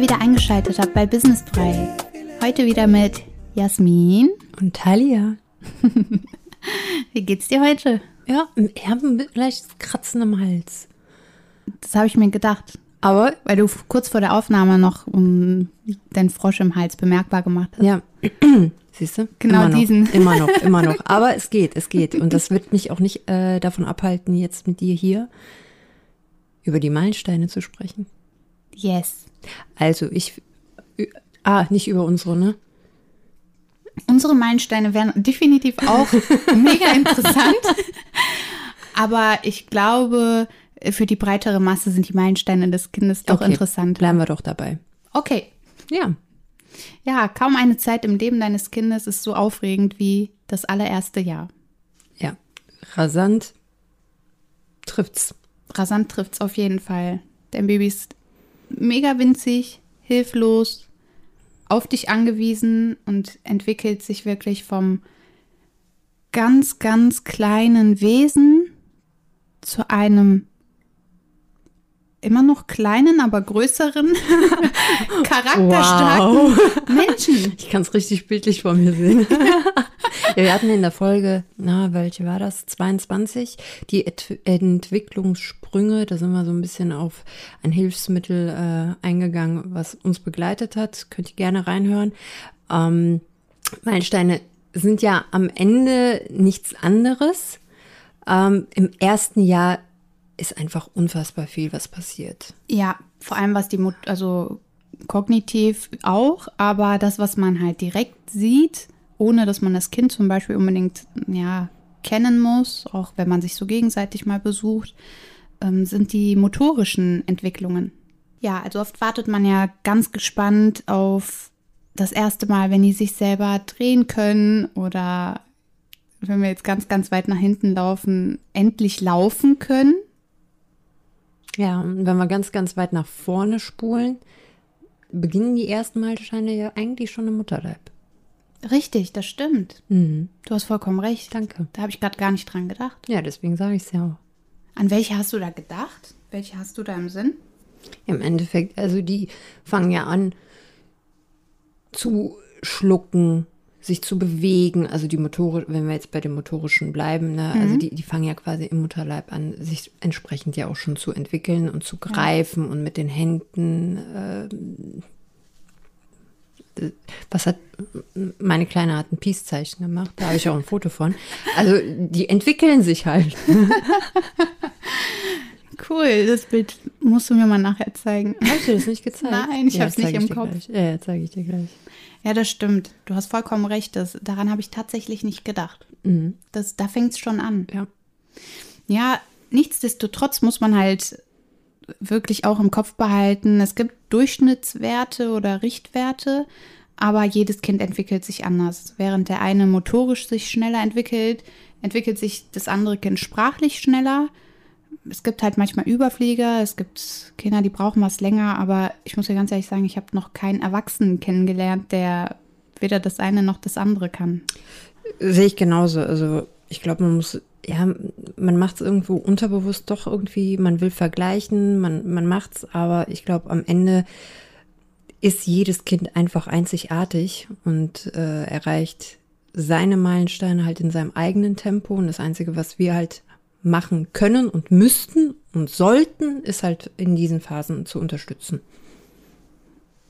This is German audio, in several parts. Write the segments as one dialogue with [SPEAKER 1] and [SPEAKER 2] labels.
[SPEAKER 1] ihr wieder eingeschaltet habt bei Businessfrei. Heute wieder mit Jasmin.
[SPEAKER 2] Und Talia.
[SPEAKER 1] Wie geht's dir heute?
[SPEAKER 2] Ja, ich habe ein leichtes Kratzen im Hals.
[SPEAKER 1] Das habe ich mir gedacht.
[SPEAKER 2] Aber,
[SPEAKER 1] Weil du kurz vor der Aufnahme noch um, deinen Frosch im Hals bemerkbar gemacht hast.
[SPEAKER 2] ja, siehst du?
[SPEAKER 1] Genau
[SPEAKER 2] immer noch,
[SPEAKER 1] diesen.
[SPEAKER 2] Immer noch, immer noch. Aber es geht, es geht. Und das wird mich auch nicht äh, davon abhalten, jetzt mit dir hier über die Meilensteine zu sprechen.
[SPEAKER 1] Yes.
[SPEAKER 2] Also, ich. Ah, nicht über unsere, ne?
[SPEAKER 1] Unsere Meilensteine wären definitiv auch mega interessant. Aber ich glaube, für die breitere Masse sind die Meilensteine des Kindes doch
[SPEAKER 2] Okay,
[SPEAKER 1] interessant.
[SPEAKER 2] Bleiben wir doch dabei.
[SPEAKER 1] Okay.
[SPEAKER 2] Ja.
[SPEAKER 1] Ja, kaum eine Zeit im Leben deines Kindes ist so aufregend wie das allererste Jahr.
[SPEAKER 2] Ja. Rasant trifft's.
[SPEAKER 1] Rasant trifft's auf jeden Fall. Dein Baby ist mega winzig, hilflos, auf dich angewiesen und entwickelt sich wirklich vom ganz, ganz kleinen Wesen zu einem immer noch kleinen, aber größeren, charakterstarken Menschen.
[SPEAKER 2] Ich kann es richtig bildlich vor mir sehen. ja, wir hatten in der Folge, na, welche war das? 22, die Ent Entwicklungssprünge. Da sind wir so ein bisschen auf ein Hilfsmittel äh, eingegangen, was uns begleitet hat. Könnt ihr gerne reinhören. Ähm, Meilensteine sind ja am Ende nichts anderes. Ähm, Im ersten Jahr ist einfach unfassbar viel, was passiert.
[SPEAKER 1] Ja, vor allem was die Mut also kognitiv auch, aber das, was man halt direkt sieht, ohne dass man das Kind zum Beispiel unbedingt ja kennen muss, auch wenn man sich so gegenseitig mal besucht, ähm, sind die motorischen Entwicklungen. Ja, also oft wartet man ja ganz gespannt auf das erste Mal, wenn die sich selber drehen können oder wenn wir jetzt ganz, ganz weit nach hinten laufen, endlich laufen können.
[SPEAKER 2] Ja, und wenn wir ganz, ganz weit nach vorne spulen, beginnen die ersten Meilensteine ja eigentlich schon im Mutterleib.
[SPEAKER 1] Richtig, das stimmt.
[SPEAKER 2] Mhm.
[SPEAKER 1] Du hast vollkommen recht.
[SPEAKER 2] Danke.
[SPEAKER 1] Da habe ich gerade gar nicht dran gedacht.
[SPEAKER 2] Ja, deswegen sage ich es ja auch.
[SPEAKER 1] An welche hast du da gedacht? Welche hast du da im Sinn?
[SPEAKER 2] Im Endeffekt, also die fangen ja an zu schlucken, sich zu bewegen. Also die Motorik, wenn wir jetzt bei dem motorischen bleiben, ne, also die, die fangen ja quasi im Mutterleib an, sich entsprechend ja auch schon zu entwickeln und zu greifen und mit den Händen. Äh, was hat meine Kleine hat ein Peace-Zeichen gemacht, da habe ich auch ein Foto von. Also die entwickeln sich halt.
[SPEAKER 1] Cool, das Bild musst du mir mal nachher zeigen.
[SPEAKER 2] Habe ich dir das nicht gezeigt?
[SPEAKER 1] Nein, ich hab's nicht
[SPEAKER 2] zeig
[SPEAKER 1] im
[SPEAKER 2] dir
[SPEAKER 1] Kopf.
[SPEAKER 2] Gleich. Ja, ja zeige ich dir gleich.
[SPEAKER 1] Ja, das stimmt. Du hast vollkommen recht. Das, daran habe ich tatsächlich nicht gedacht. Das, da fängt es schon an.
[SPEAKER 2] Ja.
[SPEAKER 1] Ja, nichtsdestotrotz muss man halt wirklich auch im Kopf behalten, es gibt Durchschnittswerte oder Richtwerte, aber jedes Kind entwickelt sich anders. Während der eine motorisch sich schneller entwickelt, entwickelt sich das andere Kind sprachlich schneller. Es gibt halt manchmal Überflieger, es gibt Kinder, die brauchen was länger, aber ich muss ja ganz ehrlich sagen, ich habe noch keinen Erwachsenen kennengelernt, der weder das eine noch das andere kann.
[SPEAKER 2] Sehe ich genauso. Also ich glaube, man muss, ja, man macht es irgendwo unterbewusst doch irgendwie, man will vergleichen, man, man macht es, aber ich glaube, am Ende ist jedes Kind einfach einzigartig und äh, erreicht seine Meilensteine halt in seinem eigenen Tempo. Und das Einzige, was wir halt machen können und müssten und sollten, ist halt in diesen Phasen zu unterstützen.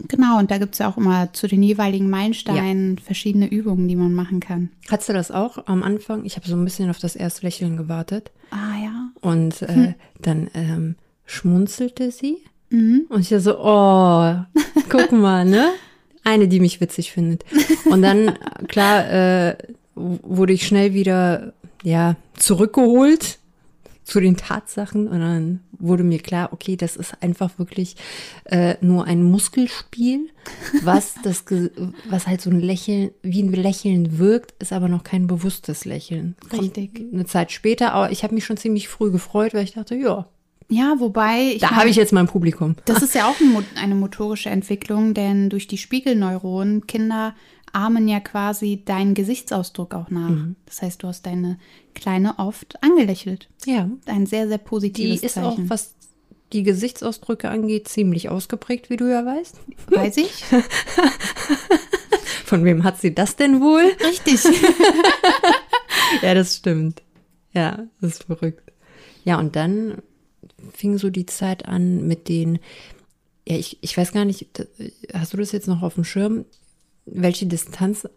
[SPEAKER 1] Genau, und da gibt es ja auch immer zu den jeweiligen Meilensteinen verschiedene Übungen, die man machen kann.
[SPEAKER 2] Hattest du das auch am Anfang? Ich habe so ein bisschen auf das erste Lächeln gewartet.
[SPEAKER 1] Ah ja.
[SPEAKER 2] Und äh, dann ähm, schmunzelte sie. Und ich so, oh, guck mal, ne? Eine, die mich witzig findet. Und dann, klar, äh, wurde ich schnell wieder, ja, zurückgeholt zu den Tatsachen. Und dann wurde mir klar, okay, das ist einfach wirklich äh, nur ein Muskelspiel, was das, was halt so ein Lächeln, wie ein Lächeln wirkt, ist aber noch kein bewusstes Lächeln. Kommt
[SPEAKER 1] Richtig.
[SPEAKER 2] Eine Zeit später, aber ich habe mich schon ziemlich früh gefreut, weil ich dachte, ja,
[SPEAKER 1] Ja, wobei. Ich
[SPEAKER 2] da habe ich jetzt mein Publikum.
[SPEAKER 1] Das ist ja auch eine motorische Entwicklung, denn durch die Spiegelneuronen, Kinder ahmen ja quasi deinen Gesichtsausdruck auch nach.
[SPEAKER 2] Mhm.
[SPEAKER 1] Das heißt, du hast deine Kleine oft angelächelt.
[SPEAKER 2] Ja.
[SPEAKER 1] Ein sehr, sehr
[SPEAKER 2] Die
[SPEAKER 1] positives
[SPEAKER 2] ist auch,
[SPEAKER 1] Zeichen.
[SPEAKER 2] was die Gesichtsausdrücke angeht, ziemlich ausgeprägt, wie du ja weißt.
[SPEAKER 1] Weiß ich.
[SPEAKER 2] Von wem hat sie das denn wohl?
[SPEAKER 1] Richtig.
[SPEAKER 2] ja, das stimmt. Ja, das ist verrückt. Ja, und dann fing so die Zeit an mit den, ja, ich, ich weiß gar nicht, hast du das jetzt noch auf dem Schirm, welche Distanz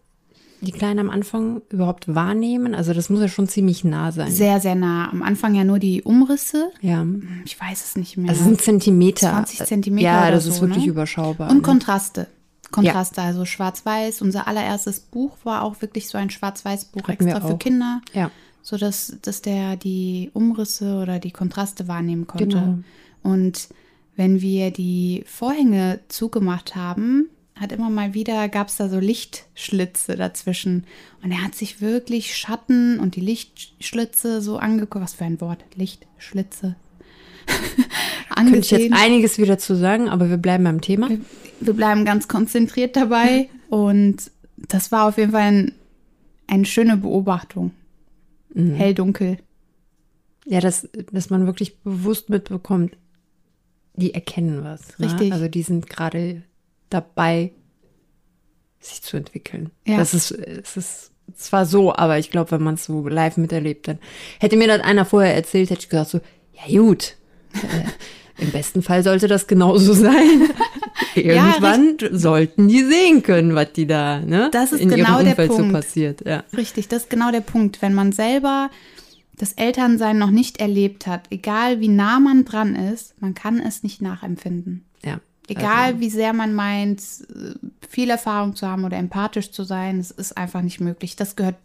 [SPEAKER 2] die Kleinen am Anfang überhaupt wahrnehmen? Also das muss ja schon ziemlich nah sein.
[SPEAKER 1] Sehr, sehr nah. Am Anfang ja nur die Umrisse.
[SPEAKER 2] Ja.
[SPEAKER 1] Ich weiß es nicht mehr.
[SPEAKER 2] Also sind Zentimeter.
[SPEAKER 1] 20 Zentimeter
[SPEAKER 2] Ja, das ist
[SPEAKER 1] so,
[SPEAKER 2] wirklich
[SPEAKER 1] ne?
[SPEAKER 2] überschaubar.
[SPEAKER 1] Und
[SPEAKER 2] ne?
[SPEAKER 1] Kontraste. Kontraste, also schwarz-weiß. Unser allererstes Buch war auch wirklich so ein schwarz-weiß-Buch extra für. Kinder,
[SPEAKER 2] Ja,
[SPEAKER 1] so dass, dass der die Umrisse oder die Kontraste wahrnehmen konnte.
[SPEAKER 2] Genau.
[SPEAKER 1] Und wenn wir die Vorhänge zugemacht haben, hat immer mal wieder, gab es da so Lichtschlitze dazwischen. Und er hat sich wirklich Schatten und die Lichtschlitze so angeguckt. Was für ein Wort? Lichtschlitze.
[SPEAKER 2] könnte ich jetzt einiges wieder zu sagen, aber wir bleiben beim Thema.
[SPEAKER 1] Wir bleiben ganz konzentriert dabei. Und das war auf jeden Fall ein, eine schöne Beobachtung.
[SPEAKER 2] Mhm.
[SPEAKER 1] Hell, dunkel.
[SPEAKER 2] Ja, dass, dass man wirklich bewusst mitbekommt, die erkennen was. Ne?
[SPEAKER 1] Richtig.
[SPEAKER 2] Also die sind gerade dabei, sich zu entwickeln.
[SPEAKER 1] Ja.
[SPEAKER 2] Das ist, es ist zwar so, aber ich glaube, wenn man es so live miterlebt, dann hätte mir das einer vorher erzählt, hätte ich gesagt so, ja gut, äh, im besten Fall sollte das genauso sein. Irgendwann sollten die sehen können, was die da, ne?
[SPEAKER 1] Das ist
[SPEAKER 2] in
[SPEAKER 1] genau
[SPEAKER 2] ihrem
[SPEAKER 1] der
[SPEAKER 2] Umfeld so
[SPEAKER 1] Punkt.
[SPEAKER 2] passiert. Ja.
[SPEAKER 1] Richtig, das ist genau der Punkt. Wenn man selber das Elternsein noch nicht erlebt hat, egal wie nah man dran ist, man kann es nicht nachempfinden.
[SPEAKER 2] ja.
[SPEAKER 1] Egal
[SPEAKER 2] Also,
[SPEAKER 1] wie sehr man meint, äh, viel Erfahrung zu haben oder empathisch zu sein, es ist einfach nicht möglich. Das gehört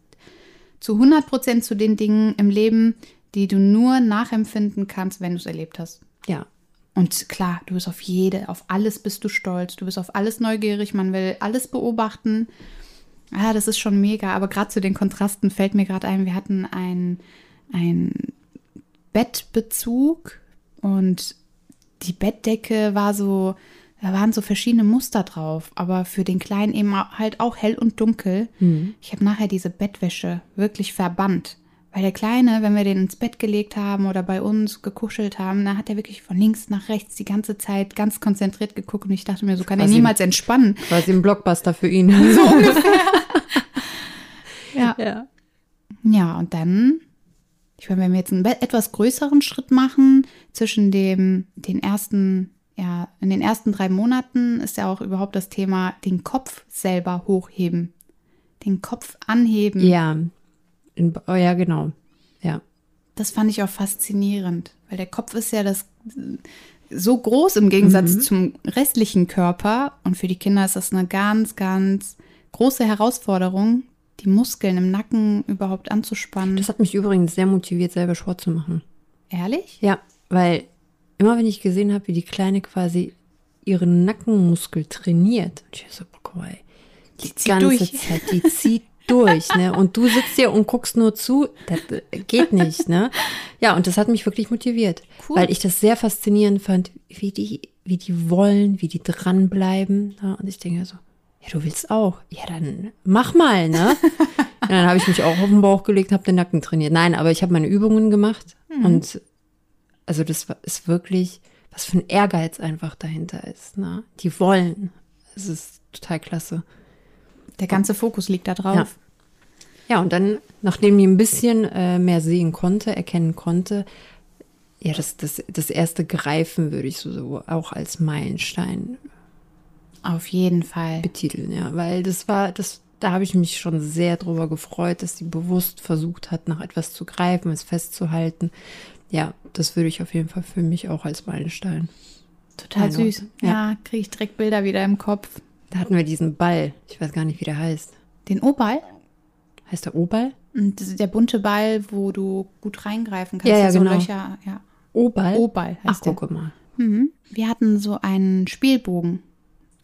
[SPEAKER 1] zu 100 Prozent zu den Dingen im Leben, die du nur nachempfinden kannst, wenn du es erlebt hast.
[SPEAKER 2] ja.
[SPEAKER 1] Und klar, du bist auf jede, auf alles bist du stolz, du bist auf alles neugierig, man will alles beobachten. Ja, das ist schon mega, aber gerade zu den Kontrasten fällt mir gerade ein, wir hatten ein, ein Bettbezug und die Bettdecke war so, da waren so verschiedene Muster drauf, aber für den Kleinen eben halt auch hell und dunkel. Ich habe nachher diese Bettwäsche wirklich verbannt. Weil der Kleine, wenn wir den ins Bett gelegt haben oder bei uns gekuschelt haben, da hat er wirklich von links nach rechts die ganze Zeit ganz konzentriert geguckt und ich dachte mir, so kann er
[SPEAKER 2] Quasi-
[SPEAKER 1] niemals entspannen.
[SPEAKER 2] Quasi ein Blockbuster für ihn.
[SPEAKER 1] So ungefähr. ja.
[SPEAKER 2] ja.
[SPEAKER 1] Ja, und dann, ich meine, wenn wir jetzt einen etwas größeren Schritt machen, zwischen dem, den ersten, ja, in den ersten drei Monaten ist ja auch überhaupt das Thema, den Kopf selber hochheben. Den Kopf anheben.
[SPEAKER 2] Ja. In, oh, ja, genau. Ja.
[SPEAKER 1] Das fand ich auch faszinierend, weil der Kopf ist ja das so groß im Gegensatz zum restlichen Körper. Und für die Kinder ist das eine ganz, ganz große Herausforderung, die Muskeln im Nacken überhaupt anzuspannen.
[SPEAKER 2] Das hat mich übrigens sehr motiviert, selber Sport zu machen.
[SPEAKER 1] Ehrlich?
[SPEAKER 2] Ja, weil immer wenn ich gesehen habe, wie die Kleine quasi ihren Nackenmuskel trainiert, und ich so, boah, guck mal, die,
[SPEAKER 1] Die
[SPEAKER 2] ganze
[SPEAKER 1] durch.
[SPEAKER 2] Zeit, die zieht durch, ne? Und du sitzt hier und guckst nur zu, das äh, geht nicht, ne? Ja, und das hat mich wirklich motiviert,
[SPEAKER 1] Cool.
[SPEAKER 2] weil ich das sehr faszinierend fand, wie die, wie die wollen, wie die dranbleiben. Ja? Und ich denke so, ja, du willst auch. Ja, dann mach mal, ne? Ja, dann habe ich mich auch auf den Bauch gelegt, habe den Nacken trainiert. Nein, aber ich habe meine Übungen gemacht und also das ist wirklich, was für ein Ehrgeiz einfach dahinter ist. Ne? Die wollen. Es ist total klasse.
[SPEAKER 1] Der ganze Fokus liegt da drauf.
[SPEAKER 2] Ja. Ja, und dann, nachdem die ein bisschen äh, mehr sehen konnte, erkennen konnte, ja, das, das, das erste Greifen würde ich so, so auch als Meilenstein
[SPEAKER 1] Auf jeden Fall.
[SPEAKER 2] betiteln, ja, weil das war, das, da habe ich mich schon sehr drüber gefreut, dass sie bewusst versucht hat, nach etwas zu greifen, es festzuhalten. Ja, das würde ich auf jeden Fall für mich auch als Meilenstein.
[SPEAKER 1] Total süß.
[SPEAKER 2] Ja.
[SPEAKER 1] Ja, kriege ich direkt Bilder wieder im Kopf.
[SPEAKER 2] Da hatten wir diesen Ball, ich weiß gar nicht, wie der heißt.
[SPEAKER 1] Den O-Ball.
[SPEAKER 2] Heißt der O-Ball?
[SPEAKER 1] Ist der bunte Ball, wo du gut reingreifen kannst.
[SPEAKER 2] Ja, ja,
[SPEAKER 1] so
[SPEAKER 2] genau.
[SPEAKER 1] Löcher, ja.
[SPEAKER 2] O-Ball?
[SPEAKER 1] O-Ball
[SPEAKER 2] Ach,
[SPEAKER 1] heißt der.
[SPEAKER 2] gucke mal.
[SPEAKER 1] Mhm. Wir hatten so einen Spielbogen.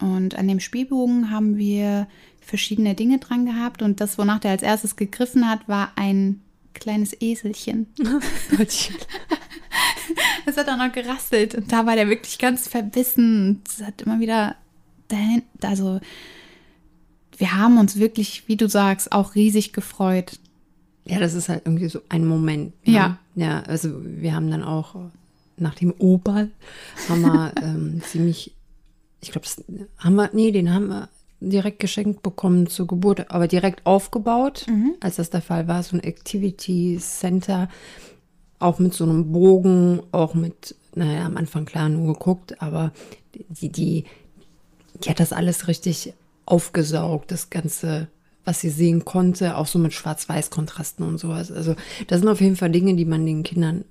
[SPEAKER 1] Und an dem Spielbogen haben wir verschiedene Dinge dran gehabt. Und das, wonach der als erstes gegriffen hat, war ein kleines Eselchen. Es hat auch noch gerasselt. Und da war der wirklich ganz verbissen. Und es hat immer wieder dahin, also wir haben uns wirklich, wie du sagst, auch riesig gefreut.
[SPEAKER 2] Ja, das ist halt irgendwie so ein Moment. Ne?
[SPEAKER 1] Ja.
[SPEAKER 2] Ja, also wir haben dann auch nach dem O-Ball haben wir ähm, ziemlich, ich glaube, das haben wir, nee, den haben wir direkt geschenkt bekommen zur Geburt, aber direkt aufgebaut, als das der Fall war, so ein Activity Center, auch mit so einem Bogen, auch mit, naja, am Anfang klar nur geguckt, aber die, die, die hat das alles richtig aufgesaugt, das ganze, was sie sehen konnte, auch so mit Schwarz-Weiß-Kontrasten und sowas. Also das sind auf jeden Fall Dinge, die man den Kindern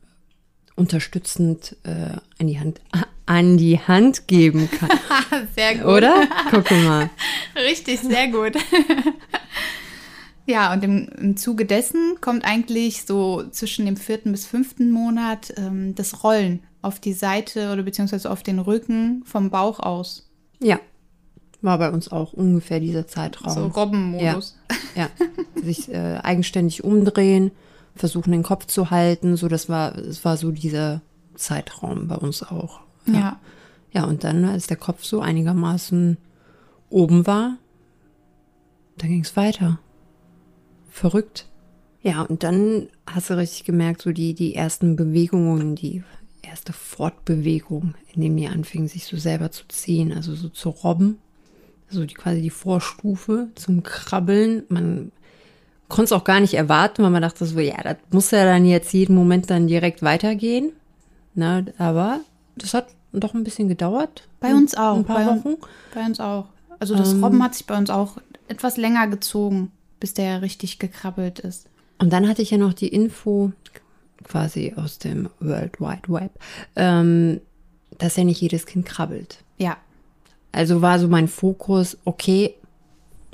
[SPEAKER 2] unterstützend äh, an die Hand an die Hand geben kann,
[SPEAKER 1] Sehr gut.
[SPEAKER 2] oder? Guck mal.
[SPEAKER 1] Richtig, sehr gut. ja, und im, im Zuge dessen kommt eigentlich so zwischen dem vierten bis fünften Monat ähm, das Rollen auf die Seite oder beziehungsweise auf den Rücken vom Bauch aus.
[SPEAKER 2] Ja, war bei uns auch ungefähr dieser Zeitraum.
[SPEAKER 1] So Robbenmodus.
[SPEAKER 2] Ja, sich äh, eigenständig umdrehen, versuchen den Kopf zu halten, so das war, es war so dieser Zeitraum bei uns auch.
[SPEAKER 1] Ja.
[SPEAKER 2] Ja, und dann, als der Kopf so einigermaßen oben war, dann ging es weiter. Verrückt. Ja, und dann hast du richtig gemerkt, so die, die ersten Bewegungen, die erste Fortbewegung, in dem die anfingen, sich so selber zu ziehen, also so zu robben. Also die, quasi die Vorstufe zum Krabbeln. Man konnte es auch gar nicht erwarten, weil man dachte so, ja, das muss ja dann jetzt jeden Moment dann direkt weitergehen. Na, aber das hat doch ein bisschen gedauert.
[SPEAKER 1] Bei uns auch.
[SPEAKER 2] Ein paar
[SPEAKER 1] bei,
[SPEAKER 2] Wochen.
[SPEAKER 1] Bei uns auch. Also das Robben hat sich bei uns auch etwas länger gezogen, bis der richtig gekrabbelt ist.
[SPEAKER 2] Und dann hatte ich ja noch die Info quasi aus dem World Wide Web, ähm, dass ja nicht jedes Kind krabbelt.
[SPEAKER 1] Ja.
[SPEAKER 2] Also war so mein Fokus, okay,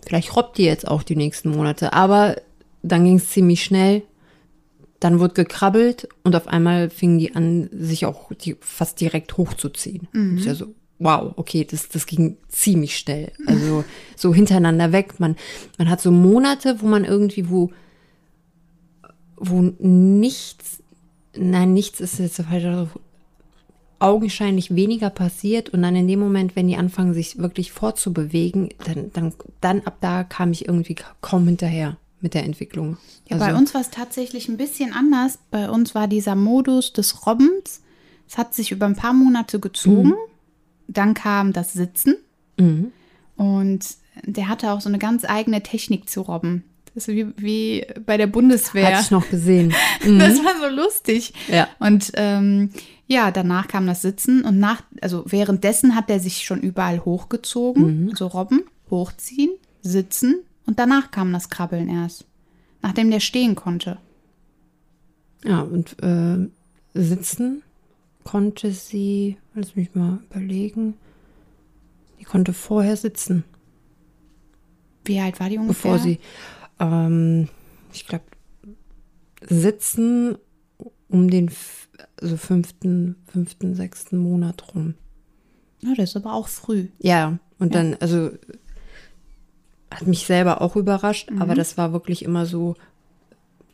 [SPEAKER 2] vielleicht robbt die jetzt auch die nächsten Monate, aber dann ging es ziemlich schnell. Dann wurde gekrabbelt und auf einmal fingen die an, sich auch die, fast direkt hochzuziehen. Ist ja so, wow, okay, das, das ging ziemlich schnell. Also so hintereinander weg. Man, man hat so Monate, wo man irgendwie, wo, wo nichts, nein, nichts ist jetzt Ausdruck, augenscheinlich weniger passiert und dann in dem Moment, wenn die anfangen, sich wirklich fortzubewegen, dann, dann, dann ab da kam ich irgendwie kaum hinterher mit der Entwicklung.
[SPEAKER 1] Ja, bei uns war es tatsächlich ein bisschen anders. Bei uns war dieser Modus des Robbens, es hat sich über ein paar Monate gezogen. Dann kam das Sitzen. Und der hatte auch so eine ganz eigene Technik zu robben. Das ist wie, wie bei der Bundeswehr.
[SPEAKER 2] Hatte ich noch gesehen.
[SPEAKER 1] Das war so lustig.
[SPEAKER 2] Ja.
[SPEAKER 1] Und ähm, ja, danach kam das Sitzen und nach, also währenddessen hat er sich schon überall hochgezogen, so Robben, hochziehen, sitzen und danach kam das Krabbeln erst, nachdem der stehen konnte.
[SPEAKER 2] Ja, und äh, sitzen konnte sie, lass mich mal überlegen, die konnte vorher sitzen,
[SPEAKER 1] Wie alt war die ungefähr?
[SPEAKER 2] bevor sie, ähm, ich glaube, sitzen um den also fünften, fünften, sechsten Monat rum.
[SPEAKER 1] Ja, das ist aber auch früh.
[SPEAKER 2] Ja, und dann, also hat mich selber auch überrascht, aber das war wirklich immer so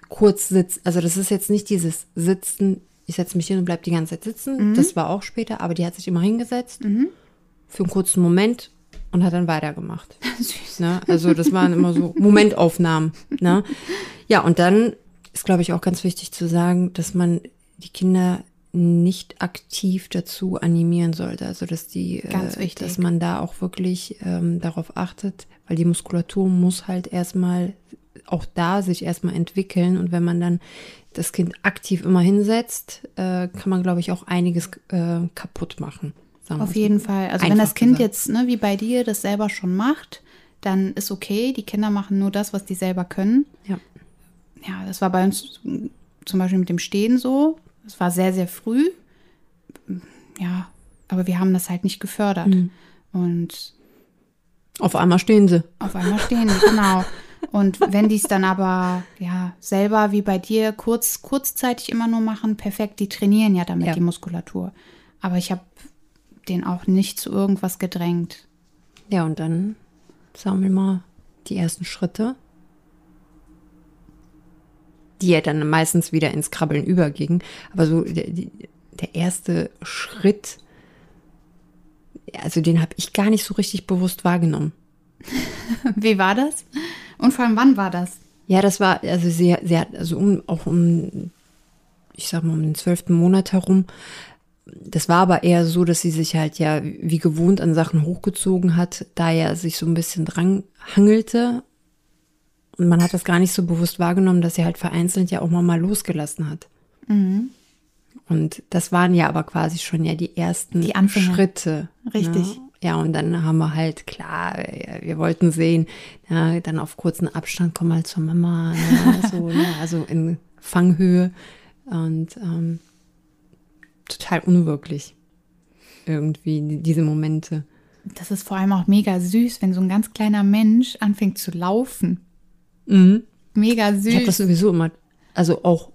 [SPEAKER 2] kurz sitzen. Also das ist jetzt nicht dieses Sitzen, ich setze mich hin und bleib die ganze Zeit sitzen. Das war auch später, aber die hat sich immer hingesetzt für einen kurzen Moment und hat dann weitergemacht.
[SPEAKER 1] Süß.
[SPEAKER 2] Ne? Also das waren immer so Momentaufnahmen. Ne? Ja, und dann ist, glaube ich, auch ganz wichtig zu sagen, dass man die Kinder nicht aktiv dazu animieren sollte. Also dass die,
[SPEAKER 1] Ganz
[SPEAKER 2] äh, dass man da auch wirklich ähm, darauf achtet, weil die Muskulatur muss halt erstmal auch da sich erstmal entwickeln und wenn man dann das Kind aktiv immer hinsetzt, äh, kann man, glaube ich, auch einiges äh, kaputt machen.
[SPEAKER 1] Auf
[SPEAKER 2] so.
[SPEAKER 1] jeden Fall. Also wenn
[SPEAKER 2] Einfach
[SPEAKER 1] das Kind
[SPEAKER 2] gesagt.
[SPEAKER 1] jetzt, ne, wie bei dir, das selber schon macht, dann ist okay. Die Kinder machen nur das, was die selber können.
[SPEAKER 2] Ja.
[SPEAKER 1] Ja, das war bei uns zum Beispiel mit dem Stehen so. Es war sehr, sehr früh. Ja, aber wir haben das halt nicht gefördert.
[SPEAKER 2] Mhm.
[SPEAKER 1] Und
[SPEAKER 2] Auf einmal stehen sie.
[SPEAKER 1] auf einmal stehen, die, genau. Und wenn die es dann aber ja selber wie bei dir kurz kurzzeitig immer nur machen, perfekt, die trainieren ja damit
[SPEAKER 2] Ja.
[SPEAKER 1] die Muskulatur. Aber ich habe den auch nicht zu irgendwas gedrängt.
[SPEAKER 2] Ja, und dann sagen wir mal die ersten Schritte, die ja dann meistens wieder ins Krabbeln übergingen. Aber so der, der erste Schritt, also den habe ich gar nicht so richtig bewusst wahrgenommen.
[SPEAKER 1] Wie war das? Und vor allem, wann war das?
[SPEAKER 2] Ja, das war, also sie, sie hat, also um, auch um, ich sag mal, um den zwölften Monat herum, das war aber eher so, dass sie sich halt ja wie gewohnt an Sachen hochgezogen hat, da er sich so ein bisschen dran hangelte. Und man hat das gar nicht so bewusst wahrgenommen, dass sie halt vereinzelt ja auch mal, mal losgelassen hat.
[SPEAKER 1] Mhm.
[SPEAKER 2] Und das waren ja aber quasi schon ja die ersten
[SPEAKER 1] Die.
[SPEAKER 2] Schritte.
[SPEAKER 1] Richtig.
[SPEAKER 2] Ne? Ja, und dann haben wir halt, klar, wir wollten sehen, ja, dann auf kurzen Abstand, komm mal zur Mama, ne, so, ne, also in Fanghöhe. Und ähm, total unwirklich. Irgendwie, die- diese Momente.
[SPEAKER 1] Das ist vor allem auch mega süß, wenn so ein ganz kleiner Mensch anfängt zu laufen.
[SPEAKER 2] Mhm.
[SPEAKER 1] Mega süß.
[SPEAKER 2] Ich habe das sowieso immer, also auch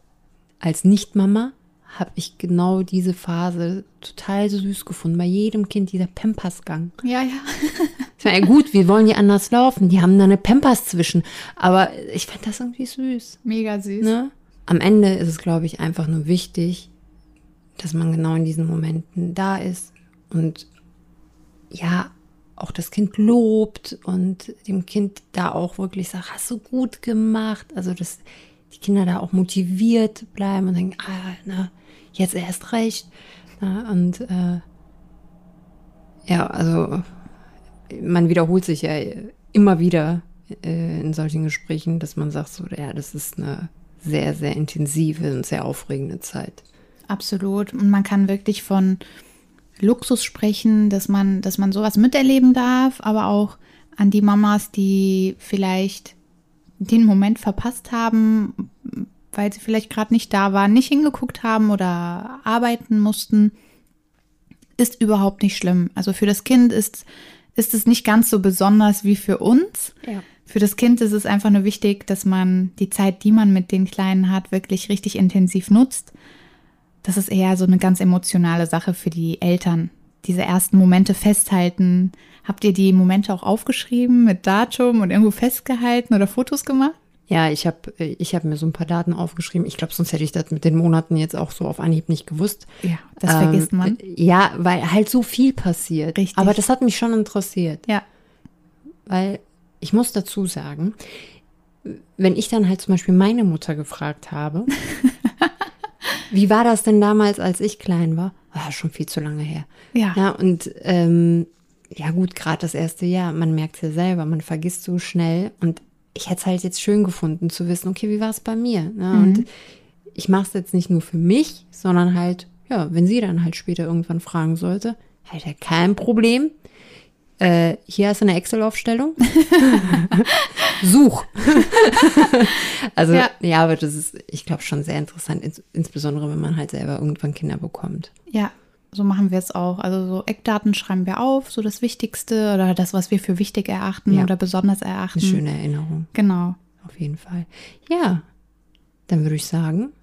[SPEAKER 2] als Nicht-Mama habe ich genau diese Phase total süß gefunden. Bei jedem Kind dieser Pampers-Gang.
[SPEAKER 1] ja, ja.
[SPEAKER 2] Ich meine, ja gut, wir wollen die anders laufen. Die haben da eine Pampers zwischen. Aber ich fand das irgendwie süß.
[SPEAKER 1] Mega süß.
[SPEAKER 2] Ne? Am Ende ist es, glaube ich, einfach nur wichtig, dass man genau in diesen Momenten da ist und ja, auch das Kind lobt und dem Kind da auch wirklich sagt, hast du gut gemacht. Also, dass die Kinder da auch motiviert bleiben und denken, ah, na, jetzt erst recht. Na, und äh, ja, also man wiederholt sich ja immer wieder äh, in solchen Gesprächen, dass man sagt, so, ja, das ist eine sehr, sehr intensive und sehr aufregende Zeit.
[SPEAKER 1] Absolut. Und man kann wirklich von Luxus sprechen, dass man, dass man sowas miterleben darf, aber auch an die Mamas, die vielleicht den Moment verpasst haben, weil sie vielleicht gerade nicht da waren, nicht hingeguckt haben oder arbeiten mussten, ist überhaupt nicht schlimm. Also für das Kind ist, ist es nicht ganz so besonders wie für uns.
[SPEAKER 2] Ja.
[SPEAKER 1] Für das Kind ist es einfach nur wichtig, dass man die Zeit, die man mit den Kleinen hat, wirklich richtig intensiv nutzt. Das ist eher so eine ganz emotionale Sache für die Eltern. Diese ersten Momente festhalten. Habt ihr die Momente auch aufgeschrieben mit Datum und irgendwo festgehalten oder Fotos gemacht?
[SPEAKER 2] Ja, ich habe ich hab mir so ein paar Daten aufgeschrieben. Ich glaube, sonst hätte ich das mit den Monaten jetzt auch so auf Anhieb nicht gewusst.
[SPEAKER 1] Ja, das vergisst man.
[SPEAKER 2] Ja, weil halt so viel passiert.
[SPEAKER 1] Richtig.
[SPEAKER 2] Aber das hat mich schon interessiert.
[SPEAKER 1] Ja,
[SPEAKER 2] Weil ich muss dazu sagen, wenn ich dann halt zum Beispiel meine Mutter gefragt habe, wie war das denn damals, als ich klein war? Ah, schon viel zu lange her.
[SPEAKER 1] Ja.
[SPEAKER 2] Ja, und ähm, ja gut, gerade das erste Jahr, man merkt es ja selber, man vergisst so schnell. Und ich hätte es halt jetzt schön gefunden zu wissen, okay, wie war es bei mir? Ne? Und ich mache es jetzt nicht nur für mich, sondern halt, ja, wenn sie dann halt später irgendwann fragen sollte, halt ja kein Problem. Äh, hier hast du eine Excel-Aufstellung. Such. also, ja.
[SPEAKER 1] Ja.
[SPEAKER 2] aber das ist, ich glaube, schon sehr interessant, ins, insbesondere wenn man halt selber irgendwann Kinder bekommt.
[SPEAKER 1] ja, so machen wir es auch. Also so Eckdaten schreiben wir auf, so das Wichtigste oder das, was wir für wichtig erachten
[SPEAKER 2] Ja.
[SPEAKER 1] oder besonders erachten.
[SPEAKER 2] Eine schöne Erinnerung,
[SPEAKER 1] Genau.
[SPEAKER 2] auf jeden Fall. Ja, dann würde ich sagen,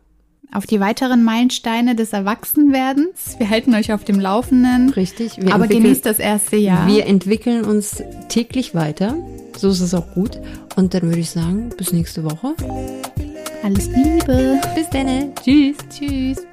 [SPEAKER 1] Auf die weiteren Meilensteine des Erwachsenwerdens. Wir halten euch auf dem Laufenden.
[SPEAKER 2] richtig. Wir
[SPEAKER 1] aber genießt das erste Jahr.
[SPEAKER 2] Wir entwickeln uns täglich weiter. So ist es auch gut. Und dann würde ich sagen, bis nächste Woche.
[SPEAKER 1] Alles Liebe.
[SPEAKER 2] Bis dann. Tschüss.
[SPEAKER 1] Tschüss.